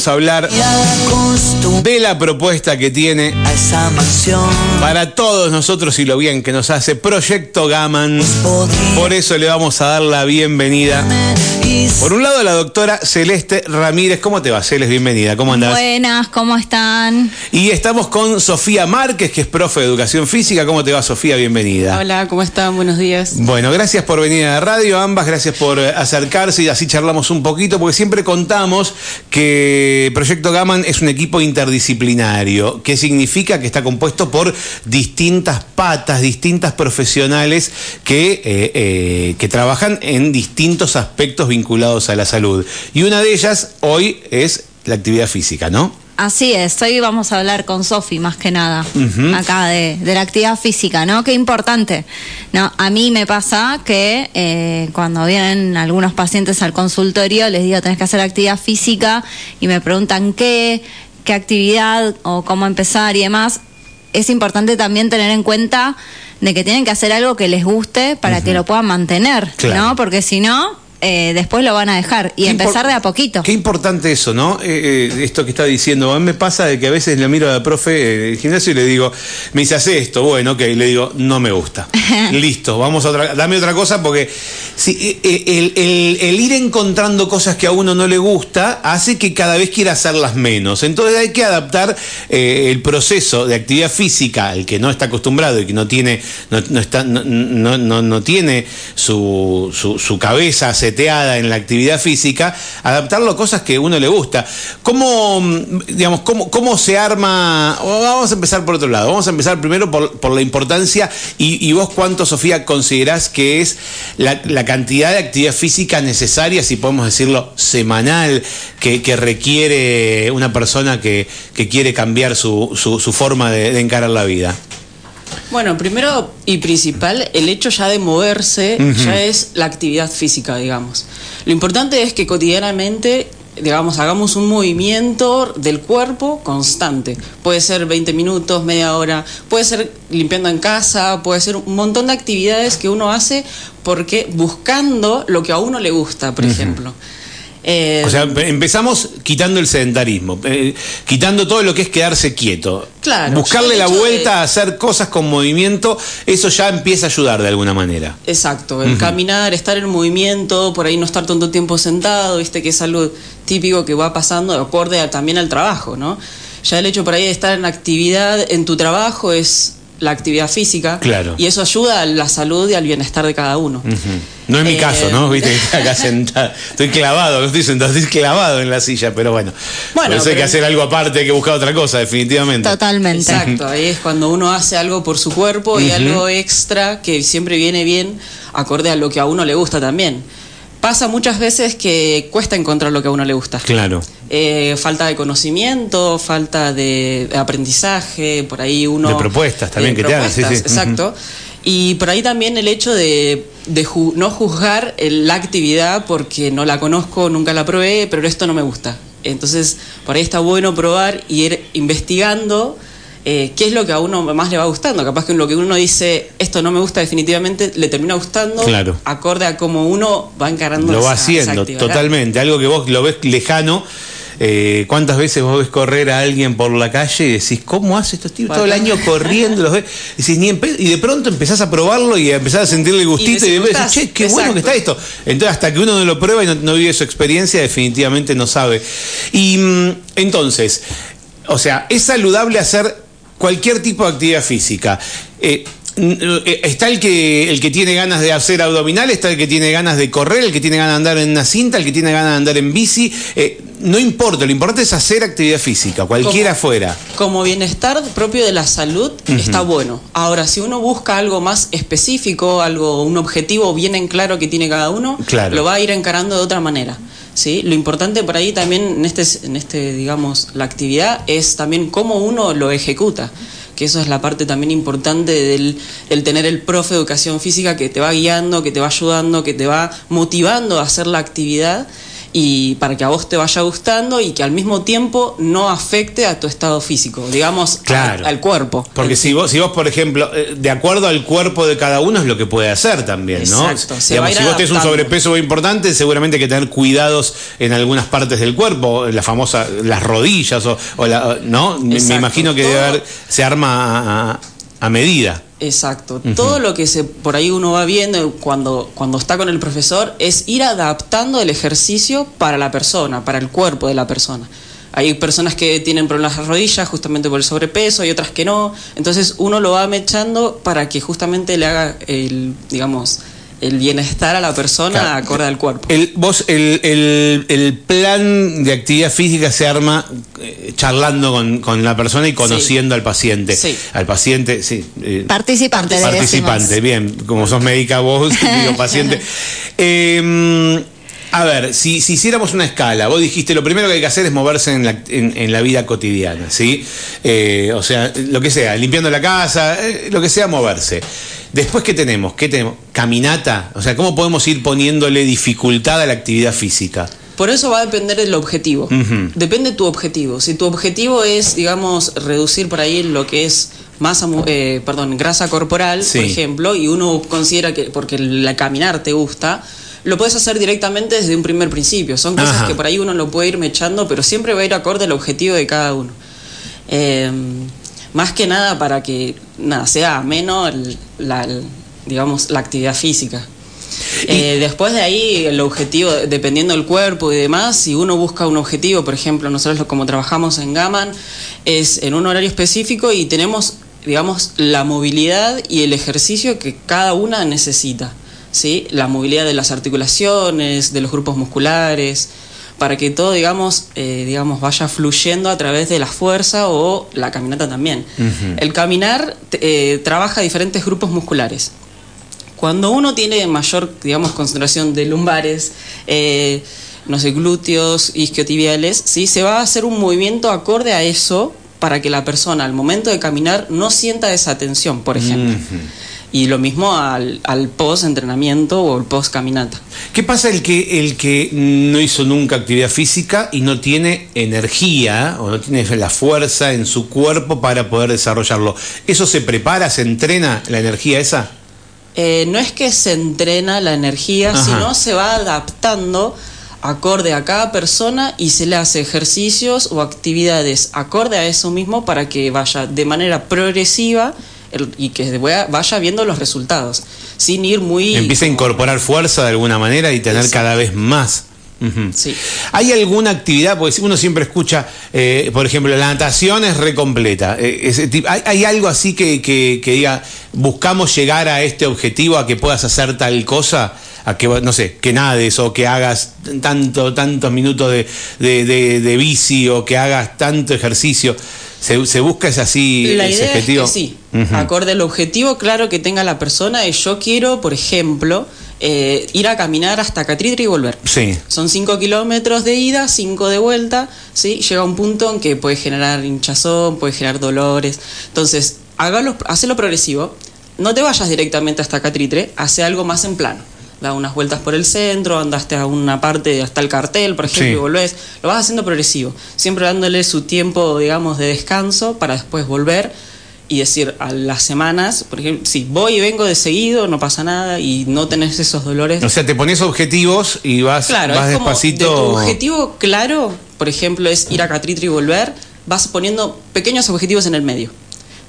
vamos a hablar de la propuesta que tiene para todos nosotros y lo bien que nos hace Proyecto Gaman. Por eso le vamos a dar la bienvenida. Por un lado, la doctora Celeste Ramírez. ¿Cómo te va, Celeste? Bienvenida. ¿Cómo andás? Buenas, ¿cómo están? Y estamos con Sofía Márquez, que es profe de Educación Física. ¿Cómo te va, Sofía? Bienvenida. Hola, ¿cómo están? Buenos días. Bueno, gracias por venir a la radio, ambas. Gracias por eh, acercarse y así charlamos un poquito, porque siempre contamos que Proyecto Gaman es un equipo interdisciplinario, que significa que está compuesto por distintas patas, distintas profesionales que, eh, eh, que trabajan en distintos aspectos vinculados a la salud. Y una de ellas hoy es la actividad física, ¿no? Así es, hoy vamos a hablar con Sofi más que nada, acá de, la actividad física, ¿no? Qué importante. No, a mí me pasa que eh, cuando vienen algunos pacientes al consultorio les digo tenés que hacer actividad física y me preguntan qué, qué actividad o cómo empezar y demás. Es importante también tener en cuenta de que tienen que hacer algo que les guste para que lo puedan mantener, ¿no? Porque si no, eh, después lo van a dejar y empezar de a poquito. Qué importante eso, ¿no? Eh, eh, esto que está diciendo. A mí me pasa de que a veces le miro a la profe en el gimnasio y le digo, me dice, hace esto, bueno, ok, le digo, no me gusta. Listo, vamos a otra, dame otra cosa porque si, el, el, ir encontrando cosas que a uno no le gusta hace que cada vez quiera hacerlas menos. Entonces hay que adaptar el proceso de actividad física al que no está acostumbrado y que no tiene, no, no está, no, no, no, tiene su, su, su cabeza en la actividad física, adaptarlo a cosas que uno le gusta. ¿Cómo, digamos, cómo, cómo se arma? Vamos a empezar por otro lado. Vamos a empezar primero por, la importancia y, vos cuánto, Sofía, considerás que es la, cantidad de actividad física necesaria, si podemos decirlo, semanal, que, requiere una persona que, quiere cambiar su, su, forma de encarar la vida. Bueno, primero y principal, el hecho ya de moverse ya es la actividad física, digamos. Lo importante es que cotidianamente digamos, hagamos un movimiento del cuerpo constante. Puede ser 20 minutos, media hora, puede ser limpiando en casa, puede ser un montón de actividades que uno hace porque buscando lo que a uno le gusta, por ejemplo. Eh, o sea, empezamos quitando el sedentarismo, eh, quitando todo lo que es quedarse quieto. Claro. Buscarle la vuelta a hacer cosas con movimiento, eso ya empieza a ayudar de alguna manera. Exacto, el caminar, estar en movimiento, por ahí no estar tanto tiempo sentado, viste que es algo típico que va pasando acorde también al trabajo, ¿no? Ya el hecho por ahí de estar en actividad en tu trabajo es la actividad física. Claro. Y eso ayuda a la salud y al bienestar de cada uno. No es mi caso, ¿no? Viste, acá sentado. Estoy clavado, no estoy sentado, estoy clavado en la silla, pero bueno. Bueno, por eso hay que hacer algo aparte, hay que buscar otra cosa, definitivamente. Totalmente. Exacto, ahí es cuando uno hace algo por su cuerpo y algo extra que siempre viene bien acorde a lo que a uno le gusta también pasa muchas veces que cuesta encontrar lo que a uno le gusta. Claro. Eh, falta de conocimiento, falta de aprendizaje, por ahí uno... De propuestas también que te hagan, sí, sí. Exacto. Y por ahí también el hecho de, no juzgar la actividad porque no la conozco, nunca la probé, pero esto no me gusta. Entonces, por ahí está bueno probar y ir investigando eh, qué es lo que a uno más le va gustando. Capaz que lo que uno dice, esto no me gusta definitivamente, le termina gustando claro. acorde a cómo uno va encarando Lo va haciendo, totalmente. Algo que vos lo ves lejano. Eh, ¿Cuántas veces vos ves correr a alguien por la calle y decís, ¿cómo hace estos tipos todo el año corriendo? Los ves? Y, de pronto empezás a probarlo y empezás a sentirle gustito y, después decís, che, qué bueno que está esto. Entonces, hasta que uno no lo prueba y no, vive su experiencia, definitivamente no sabe. Y mm, entonces, o sea, es saludable hacer cualquier tipo de actividad física. Eh, eh, está el que, el que tiene ganas de hacer abdominal, está el que tiene ganas de correr, el que tiene ganas de andar en una cinta, el que tiene ganas de andar en bici. Eh, no importa, lo importante es hacer actividad física, cualquiera fuera. Como bienestar propio de la salud está bueno. Ahora, si uno busca algo más específico, algo, un objetivo bien en claro que tiene cada uno, lo va a ir encarando de otra manera. ¿Sí? Lo importante por ahí también en este, en este, digamos, la actividad es también cómo uno lo ejecuta que eso es la parte también importante del el tener el profe de educación física que te va guiando, que te va ayudando, que te va motivando a hacer la actividad y para que a vos te vaya gustando y que al mismo tiempo no afecte a tu estado físico, digamos, Claro. al, al cuerpo. Porque si vos, si vos, por ejemplo, eh, de acuerdo al cuerpo de cada uno es lo que puede hacer también, ¿no? Exacto, se Digamos, va a ir si vos tenés un sobrepeso muy importante, seguramente hay que tener cuidados en algunas partes del cuerpo, la famosa, las rodillas, o, o la, ¿no? Me- Me imagino que debe haber, se arma a, a medida. Exacto. Todo lo que se por ahí uno va viendo cuando, cuando está con el profesor es ir adaptando el ejercicio para la persona, para el cuerpo de la persona. Hay personas que tienen problemas de las rodillas justamente por el sobrepeso y otras que no. Entonces uno lo va mechando para que justamente le haga el, digamos, el bienestar a la persona Claro. acorde al cuerpo. El, vos, el, el- el plan de actividad física se arma eh, charlando con, con la persona y conociendo al paciente. Sí. Al paciente, sí. eh, Participante, Participante, bien. Como sos médica vos, digo paciente. Eh, a ver, si, si hiciéramos una escala, vos dijiste lo primero que hay que hacer es moverse en la, en, en la vida cotidiana, ¿sí? Eh, o sea, lo que sea, limpiando la casa, eh, lo que sea, moverse. Después, ¿qué tenemos? ¿Qué tenemos? Caminata. O sea, ¿cómo podemos ir poniéndole dificultad a la actividad física? Por eso va a depender del objetivo. Ujú. Depende de tu objetivo. Si tu objetivo es, digamos, reducir por ahí lo que es masa, eh, perdón, grasa corporal, Sí. por ejemplo, y uno considera que porque la caminar te gusta, lo puedes hacer directamente desde un primer principio. Son cosas Ajá. que por ahí uno lo puede ir mechando, pero siempre va a ir acorde al objetivo de cada uno. Eh, más que nada para que nada sea ameno el- la, el- digamos, la actividad física. Eh, después de ahí, el objetivo, dependiendo del cuerpo y demás, si uno busca un objetivo, por ejemplo, nosotros lo- como trabajamos en Gaman, es en un horario específico y tenemos, digamos, la movilidad y el ejercicio que cada una necesita. ¿Sí? La movilidad de las articulaciones, de los grupos musculares, para que todo, digamos, eh, digamos, vaya fluyendo a través de la fuerza o la caminata también. El caminar eh, trabaja diferentes grupos musculares. Cuando uno tiene mayor, digamos, concentración de lumbares, eh, no sé, glúteos, isquiotibiales, ¿sí? se va a hacer un movimiento acorde a eso para que la persona al momento de caminar no sienta esa tensión, por ejemplo. Y lo mismo al, al post-entrenamiento o el post-caminata. ¿Qué pasa el que, el que no hizo nunca actividad física y no tiene energía o no tiene la fuerza en su cuerpo para poder desarrollarlo? ¿Eso se prepara, se entrena la energía esa? Eh, no es que se entrena la energía, Ajá. sino se va adaptando acorde a cada persona y se le hace ejercicios o actividades acorde a eso mismo para que vaya de manera progresiva el- y que vaya vaya viendo los resultados, sin ir muy... Empieza a incorporar fuerza de alguna manera y tener cada vez más. Sí. ¿Hay alguna actividad? Porque uno siempre escucha, eh, por ejemplo, la natación es recompleta. Eh, ese ¿hay, hay algo así que, que- que diga, buscamos llegar a este objetivo, a que puedas hacer tal cosa? A que, no sé, que nades o que hagas tanto, tantos minutos de, de- de- de bici o que hagas tanto ejercicio. ¿Se, se busca ese así, La ese idea objetivo? es que sí, acorde al objetivo claro que tenga la persona y yo quiero, por ejemplo, eh, ir a caminar hasta Catritre y volver. Sí. Son 5 kilómetros de ida, 5 de vuelta, ¿sí? Llega un punto en que puede generar hinchazón, puede generar dolores. Entonces, hágalo, hacelo progresivo. No te vayas directamente hasta Catritre, hace algo más en plano. Da unas vueltas por el centro, andaste a una parte hasta el cartel, por ejemplo, Sí. y volvés. Lo vas haciendo progresivo, siempre dándole su tiempo, digamos, de descanso para después volver y decir a las semanas, por ejemplo, si voy y vengo de seguido, no pasa nada y no tenés esos dolores. O sea, te pones objetivos y vas, Claro, vas es como despacito. de tu objetivo claro, por ejemplo, es ir a Catritre y volver, vas poniendo pequeños objetivos en el medio.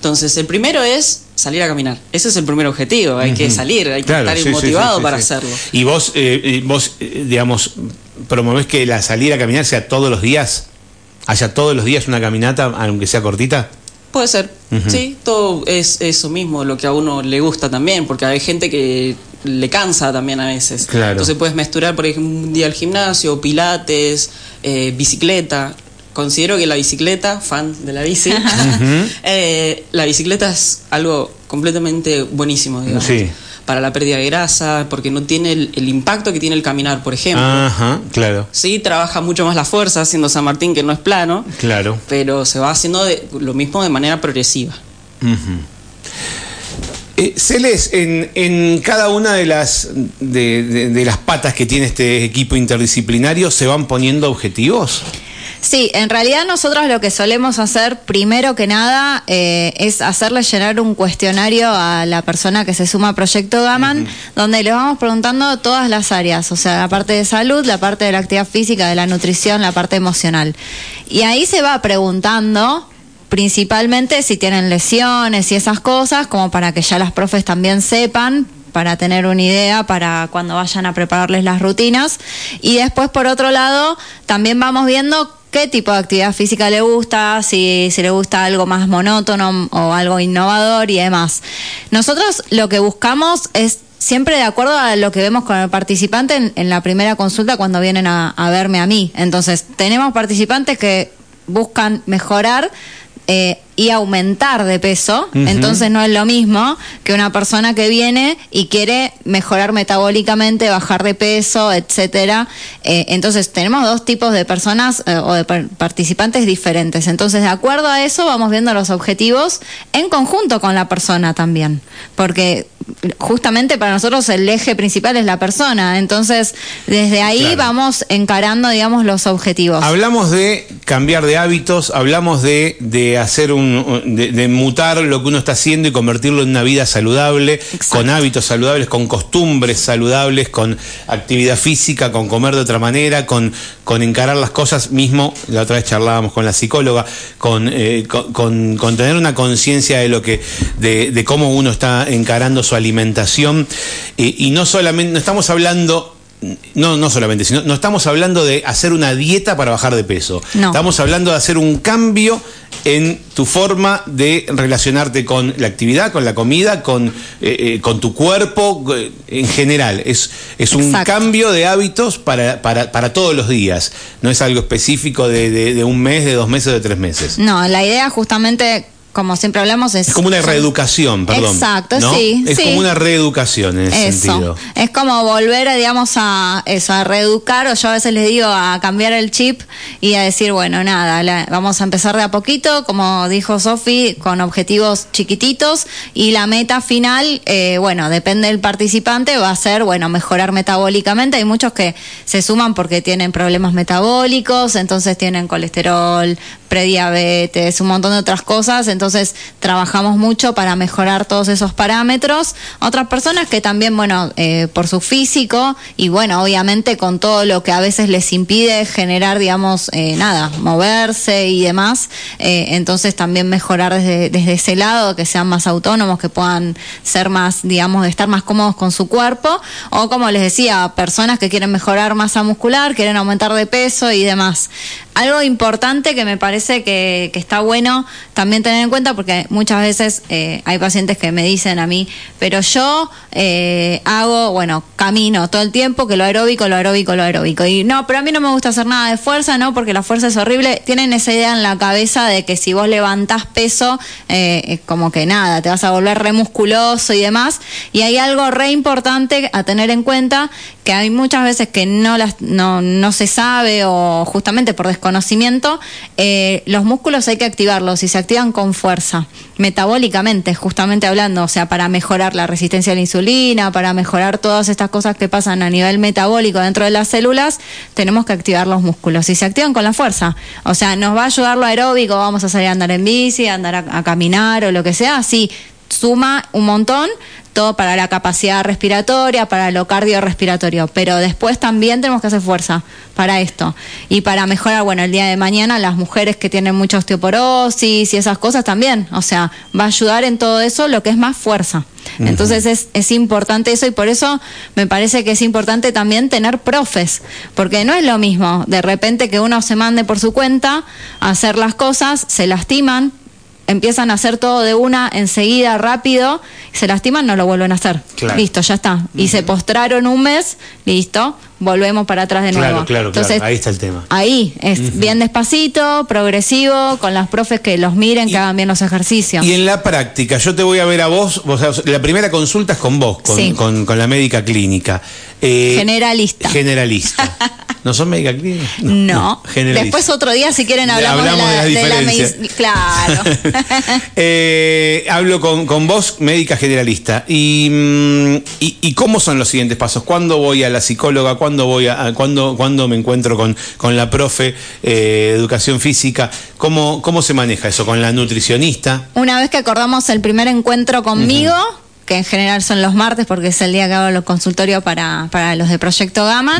Entonces, el primero es salir a caminar. Ese es el primer objetivo. Hay que salir, hay que Claro, estar sí, motivado sí, sí, para hacerlo. Y vos, eh, eh, vos eh, digamos, promovés que la salida a caminar sea todos los días, haya todos los días una caminata, aunque sea cortita. Puede ser, sí, todo es eso mismo, lo que a uno le gusta también, porque hay gente que le cansa también a veces. Claro. Entonces puedes mezclar, por ejemplo, un día al gimnasio, pilates, eh, bicicleta. Considero que la bicicleta, fan de la bici, eh, la bicicleta es algo completamente buenísimo, digamos. Sí. Para la pérdida de grasa, porque no tiene el, el impacto que tiene el caminar, por ejemplo. Ajá, claro, Sí, trabaja mucho más la fuerza haciendo San Martín, que no es plano, claro. pero se va haciendo de- lo mismo de manera progresiva. Ujú. Eh, Celes, en, en, cada una de las, de, de, de las patas que tiene este equipo interdisciplinario, ¿se van poniendo objetivos? Sí, en realidad nosotros lo que solemos hacer primero que nada eh, es hacerle llenar un cuestionario a la persona que se suma a Proyecto Gaman, uh -huh. donde le vamos preguntando todas las áreas, o sea, la parte de salud, la parte de la actividad física, de la nutrición, la parte emocional. Y ahí se va preguntando principalmente si tienen lesiones y esas cosas, como para que ya las profes también sepan para tener una idea para cuando vayan a prepararles las rutinas. Y después, por otro lado, también vamos viendo qué tipo de actividad física le gusta, si, si, le gusta algo más monótono o algo innovador y demás. Nosotros lo que buscamos es siempre de acuerdo a lo que vemos con el participante en, en la primera consulta cuando vienen a, verme a mí. Entonces, tenemos participantes que buscan mejorar eh, y aumentar de peso, uh -huh. entonces no es lo mismo que una persona que viene y quiere mejorar metabólicamente, bajar de peso, etcétera. Eh, entonces tenemos dos tipos de personas eh, o de participantes diferentes. Entonces, de acuerdo a eso, vamos viendo los objetivos en conjunto con la persona también, porque justamente para nosotros el eje principal es la persona. Entonces, desde ahí claro. vamos encarando, digamos, los objetivos. Hablamos de cambiar de hábitos, hablamos de, de hacer un de, de, mutar lo que uno está haciendo y convertirlo en una vida saludable, Exacto. con hábitos saludables, con costumbres saludables, con actividad física, con comer de otra manera, con, con encarar las cosas mismo, la otra vez charlábamos con la psicóloga, con, eh, con, con, con, tener una conciencia de lo que, de, de, cómo uno está encarando su alimentación, eh, y no solamente, no estamos hablando no, no solamente, sino no estamos hablando de hacer una dieta para bajar de peso. No. Estamos hablando de hacer un cambio en tu forma de relacionarte con la actividad, con la comida, con, eh, eh, con tu cuerpo eh, en general. Es, es un Exacto. cambio de hábitos para, para, para, todos los días. No es algo específico de, de, de un mes, de dos meses, de tres meses. No, la idea justamente como siempre hablamos, es... Es como una reeducación, perdón. Exacto, ¿no? sí. Es sí. como una reeducación en ese eso. sentido. Es como volver, digamos, a eso, a reeducar, o yo a veces les digo, a cambiar el chip y a decir, bueno, nada, la, vamos a empezar de a poquito, como dijo Sofi, con objetivos chiquititos y la meta final, eh, bueno, depende del participante, va a ser, bueno, mejorar metabólicamente. Hay muchos que se suman porque tienen problemas metabólicos, entonces tienen colesterol, prediabetes, un montón de otras cosas, entonces trabajamos mucho para mejorar todos esos parámetros. Otras personas que también, bueno, eh, por su físico y bueno, obviamente con todo lo que a veces les impide generar, digamos, eh, nada, moverse y demás, eh, entonces también mejorar desde, desde ese lado, que sean más autónomos, que puedan ser más, digamos, estar más cómodos con su cuerpo, o como les decía, personas que quieren mejorar masa muscular, quieren aumentar de peso y demás. Algo importante que me parece que, está bueno también tener en cuenta, porque muchas veces eh, hay pacientes que me dicen a mí, pero yo eh, hago, bueno, camino todo el tiempo, que lo aeróbico, lo aeróbico, lo aeróbico. Y no, pero a mí no me gusta hacer nada de fuerza, ¿no? Porque la fuerza es horrible. Tienen esa idea en la cabeza de que si vos levantás peso, eh, como que nada, te vas a volver re musculoso y demás. Y hay algo re importante a tener en cuenta, que hay muchas veces que no, las, no, no se sabe o justamente por desconocimiento, eh, los músculos hay que activarlos y se activan con fuerza, metabólicamente, justamente hablando, o sea, para mejorar la resistencia a la insulina, para mejorar todas estas cosas que pasan a nivel metabólico dentro de las células, tenemos que activar los músculos y se activan con la fuerza. O sea, nos va a ayudar lo aeróbico, vamos a salir a andar en bici, a andar a, a caminar o lo que sea, sí, suma un montón, todo para la capacidad respiratoria, para lo cardiorrespiratorio, pero después también tenemos que hacer fuerza para esto. Y para mejorar, bueno, el día de mañana las mujeres que tienen mucha osteoporosis y esas cosas también, o sea, va a ayudar en todo eso lo que es más fuerza. Entonces es, es importante eso y por eso me parece que es importante también tener profes, porque no es lo mismo de repente que uno se mande por su cuenta a hacer las cosas, se lastiman, empiezan a hacer todo de una enseguida, rápido, se lastiman, no lo vuelven a hacer. Claro. Listo, ya está. Y uh -huh. se postraron un mes, listo, volvemos para atrás de nuevo. Claro, claro, Entonces, claro. Ahí está el tema. Ahí, es bien despacito, progresivo, con las profes que los miren, que hagan bien los ejercicios. Y en la práctica, yo te voy a ver a vos, vos la primera consulta es con vos, con, Sí. con- con la médica clínica. Eh, Generalista. Generalista. ¿No son médica clínica? No. generalista. Después otro día, si quieren, hablamos, hablamos de las de la, diferencias. medic- Claro. Eh, hablo con, con vos, médica generalista. Y, mm, y, y cómo son los siguientes pasos? ¿Cuándo voy a la psicóloga? ¿Cuándo voy a, a- cuándo, cuándo me encuentro con, con la profe eh, educación física? ¿Cómo, ¿Cómo se maneja eso? ¿Con la nutricionista? Una vez que acordamos el primer encuentro conmigo, que en general son los martes porque es el día que hago los consultorios para, para los de Proyecto Gama,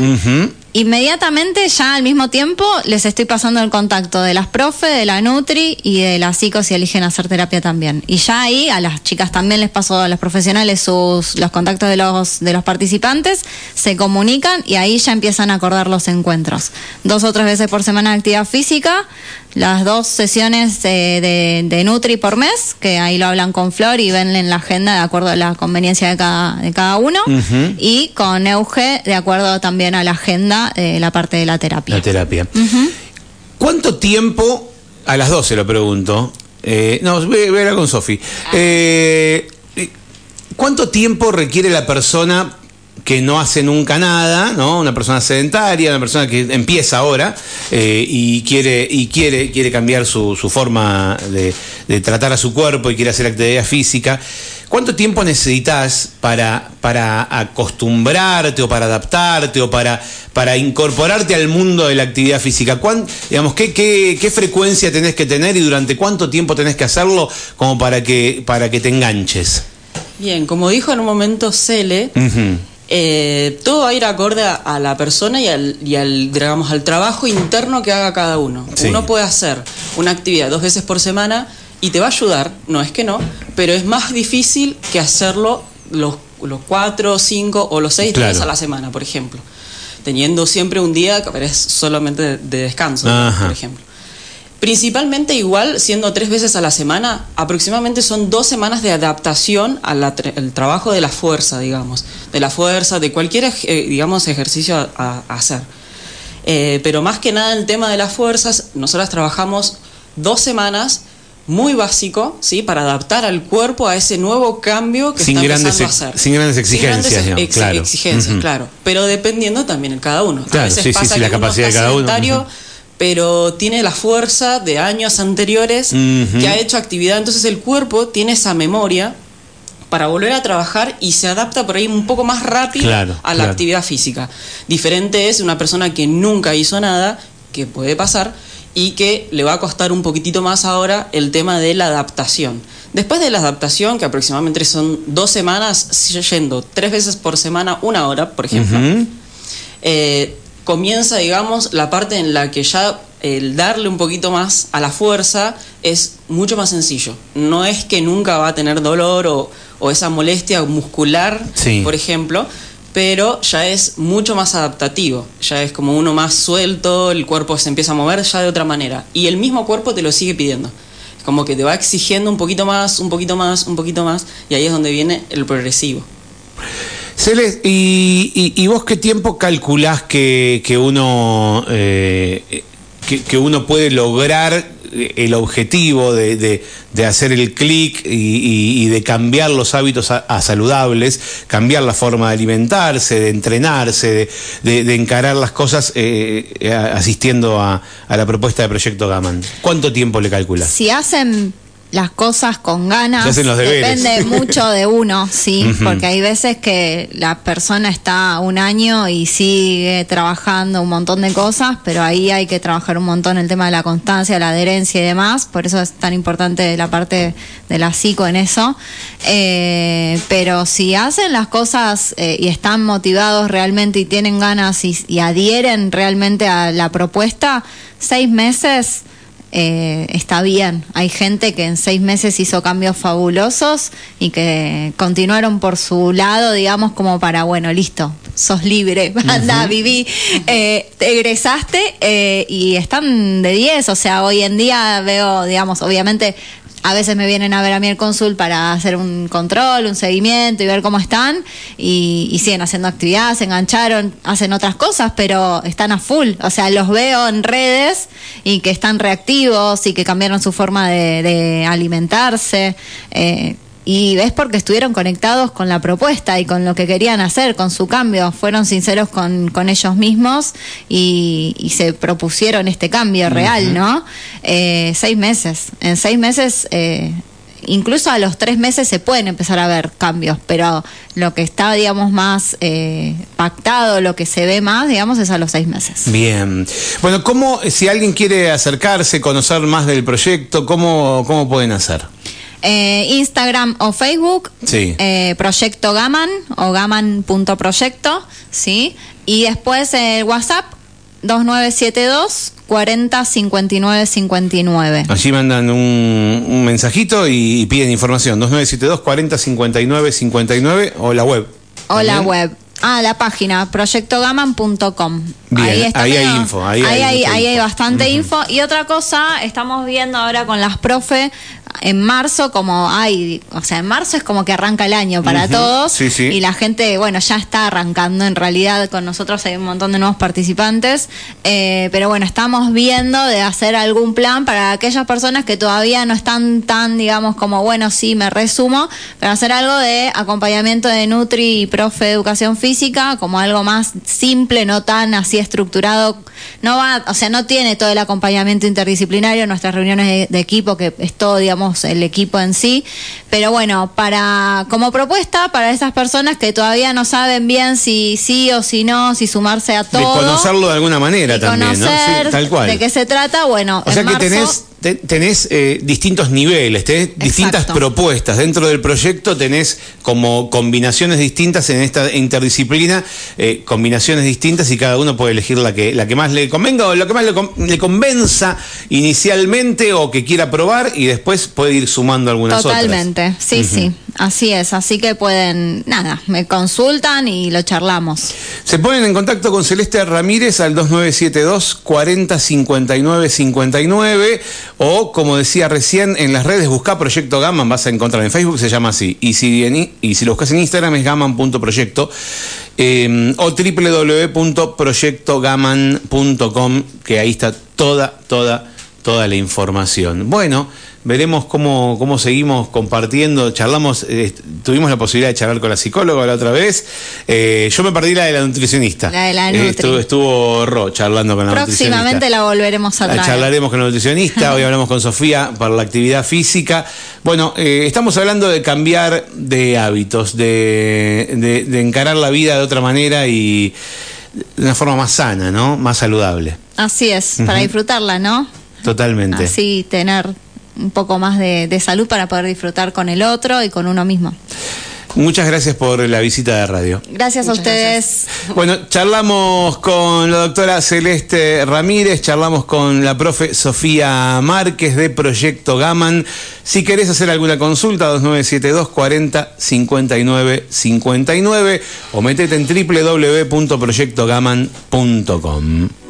inmediatamente ya al mismo tiempo les estoy pasando el contacto de las profe, de la Nutri y de las psicos si eligen hacer terapia también. Y ya ahí a las chicas también les paso a los profesionales sus los contactos de los de los participantes, se comunican y ahí ya empiezan a acordar los encuentros. Dos o tres veces por semana de actividad física, las dos sesiones de, de, de Nutri por mes, que ahí lo hablan con Flor y ven en la agenda de acuerdo a la conveniencia de cada, de cada uno, y con Euge de acuerdo también a la agenda de la parte de la terapia. La terapia. ¿Cuánto tiempo, a las 12 lo pregunto, eh, no, voy, voy a hablar con Sofi, Eh, eh, ¿cuánto tiempo requiere la persona que no hace nunca nada, ¿no? Una persona sedentaria, una persona que empieza ahora eh, y quiere y quiere quiere cambiar su, su forma de, de tratar a su cuerpo y quiere hacer actividad física. ¿Cuánto tiempo necesitas para, para acostumbrarte o para adaptarte o para, para incorporarte al mundo de la actividad física? ¿Cuán- digamos, ¿qué, qué, qué frecuencia tenés que tener y durante cuánto tiempo tenés que hacerlo como para que, para que te enganches? Bien, como dijo en un momento Cele. Eh, todo va a ir acorde a, a la persona y al, y al, digamos, al trabajo interno que haga cada uno. Sí. Uno puede hacer una actividad dos veces por semana y te va a ayudar, no es que no, pero es más difícil que hacerlo los, los cuatro, cinco o los seis días a la semana, por ejemplo. Teniendo siempre un día que es solamente de, de descanso, Ajá. por ejemplo. Principalmente igual, siendo tres veces a la semana, aproximadamente son dos semanas de adaptación al trabajo de la fuerza, digamos, de la fuerza, de cualquier, eh, digamos, ejercicio a, hacer. Eh, pero más que nada el tema de las fuerzas, nosotras trabajamos dos semanas muy básico, ¿sí? Para adaptar al cuerpo a ese nuevo cambio que Sin está grandes empezando a hacer. sin grandes exigencias, ex- claro. exigencias, Ujú. claro. Pero dependiendo también en cada uno. Claro, a veces sí, pasa sí, la que uno capacidad está de cada uno. Pero tiene la fuerza de años anteriores Ujú. que ha hecho actividad, entonces el cuerpo tiene esa memoria para volver a trabajar y se adapta por ahí un poco más rápido Claro, a la claro. actividad física. Diferente es una persona que nunca hizo nada, que puede pasar, y que le va a costar un poquitito más ahora el tema de la adaptación. Después de la adaptación, que aproximadamente son dos semanas, yendo tres veces por semana, una hora, por ejemplo, Ujú. eh, comienza, digamos, la parte en la que ya el darle un poquito más a la fuerza es mucho más sencillo. No es que nunca va a tener dolor o, o esa molestia muscular, Sí. por ejemplo, pero ya es mucho más adaptativo. Ya es como uno más suelto, el cuerpo se empieza a mover ya de otra manera. Y el mismo cuerpo te lo sigue pidiendo. Es como que te va exigiendo un poquito más, un poquito más, un poquito más, y ahí es donde viene el progresivo. Celeste, ¿y, y- y vos qué tiempo calculás que, que uno eh, que, uno puede lograr el objetivo de, de- de hacer el clic y, de cambiar los hábitos a, saludables, cambiar la forma de alimentarse, de entrenarse, de, de- encarar las cosas eh, eh, asistiendo a, a la propuesta de Proyecto Gaman? ¿Cuánto tiempo le calculás? Si hacen las cosas con ganas, Si hacen los deberes. depende mucho de uno, sí, porque hay veces que la persona está un año y sigue trabajando un montón de cosas, pero ahí hay que trabajar un montón el tema de la constancia, la adherencia y demás, por eso es tan importante la parte de la psico en eso. Eh, pero si hacen las cosas eh, y están motivados realmente y tienen ganas y, y adhieren realmente a la propuesta, seis meses eh, está bien. Hay gente que en seis meses hizo cambios fabulosos y que continuaron por su lado, digamos, como para, bueno, listo, sos libre, anda, viví, eh, te egresaste eh, y están de 10. O sea, hoy en día veo, digamos, obviamente a veces me vienen a ver a mí el consul para hacer un control, un seguimiento y ver cómo están y, y, siguen haciendo actividades, se engancharon, hacen otras cosas, pero están a full. O sea, los veo en redes y que están reactivos y que cambiaron su forma de, de alimentarse. Eh, y es porque estuvieron conectados con la propuesta y con lo que querían hacer, con su cambio. Fueron sinceros con, con ellos mismos y, y, se propusieron este cambio real, ¿no? Eh, seis meses. En seis meses, eh, incluso a los tres meses se pueden empezar a ver cambios, pero lo que está, digamos, más eh, pactado, lo que se ve más, digamos, es a los seis meses. Bien. Bueno, ¿cómo, si alguien quiere acercarse, conocer más del proyecto, cómo, cómo pueden hacer? Eh, Instagram o Facebook, sí. eh, Proyecto Gaman o gaman.proyecto, ¿sí? Y después el WhatsApp 2972 40 59 59. Allí mandan un, un mensajito y, y, piden información. 2972 40 59 59 o la web. O ¿también? la web. Ah, la página, proyectogaman.com. Ahí, está ahí hay info. Ahí, ahí, hay, ahí hay, bastante uh -huh. info. Y otra cosa, estamos viendo ahora con las profe en marzo como hay, o sea, en marzo es como que arranca el año para uh -huh. todos sí, sí. y la gente, bueno, ya está arrancando en realidad con nosotros hay un montón de nuevos participantes, eh, pero bueno, estamos viendo de hacer algún plan para aquellas personas que todavía no están tan, digamos, como, bueno, sí, me resumo, pero hacer algo de acompañamiento de Nutri y Profe de Educación Física, como algo más simple, no tan así estructurado, no va, o sea, no tiene todo el acompañamiento interdisciplinario nuestras reuniones de, de equipo, que es todo, digamos, el equipo en sí. Pero bueno, para como propuesta para esas personas que todavía no saben bien si sí o si no, si sumarse a todo. De conocerlo de alguna manera también, conocer ¿no? Sí, tal cual. De qué se trata, bueno. O sea que marzo, tenés tenés eh, distintos niveles, tenés Exacto. distintas propuestas. Dentro del proyecto tenés como combinaciones distintas en esta interdisciplina, eh, combinaciones distintas y cada uno puede elegir la que, la que más le convenga o lo que más le, le, convenza inicialmente o que quiera probar y después puede ir sumando algunas Totalmente. otras. Totalmente, sí, uh -huh. sí. Así es, así que pueden, nada, me consultan y lo charlamos. Se ponen en contacto con Celeste Ramírez al 2972 40 59 59 o como decía recién en las redes busca Proyecto Gaman, vas a encontrar en Facebook, se llama así, y si, y si lo buscas en Instagram es gaman.proyecto eh, o www.proyectogaman.com que ahí está toda, toda, toda la información. Bueno, veremos cómo, cómo seguimos compartiendo, charlamos, eh, tuvimos la posibilidad de charlar con la psicóloga la otra vez, eh, yo me perdí la de la nutricionista. La de la nutri. eh, estuvo, estuvo Ro charlando con la Próximamente nutricionista. la volveremos a traer. Charlaremos con la nutricionista, hoy hablamos con Sofía para la actividad física. Bueno, eh, estamos hablando de cambiar de hábitos, de, de, de encarar la vida de otra manera y de una forma más sana, ¿no? Más saludable. Así es, para uh -huh. disfrutarla, ¿no? Totalmente. Así tener un poco más de, de, salud para poder disfrutar con el otro y con uno mismo. Muchas gracias por la visita de radio. Gracias Muchas a ustedes. Gracias. Bueno, charlamos con la doctora Celeste Ramírez, charlamos con la profe Sofía Márquez de Proyecto Gaman. Si querés hacer alguna consulta, 2972 40 59 59 o metete en www.proyectogaman.com.